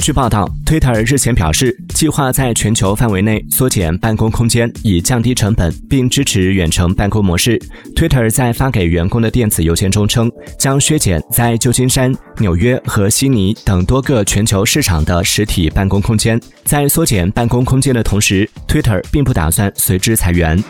据报道，Twitter 日前表示计划在全球范围内缩减办公空间，以降低成本，并支持远程办公模式。Twitter 在发给员工的电子邮件中称，将削减在旧金山、纽约和悉尼等多个全球市场的实体办公空间。在缩减办公空间的同时，Twitter 并不打算随之裁员。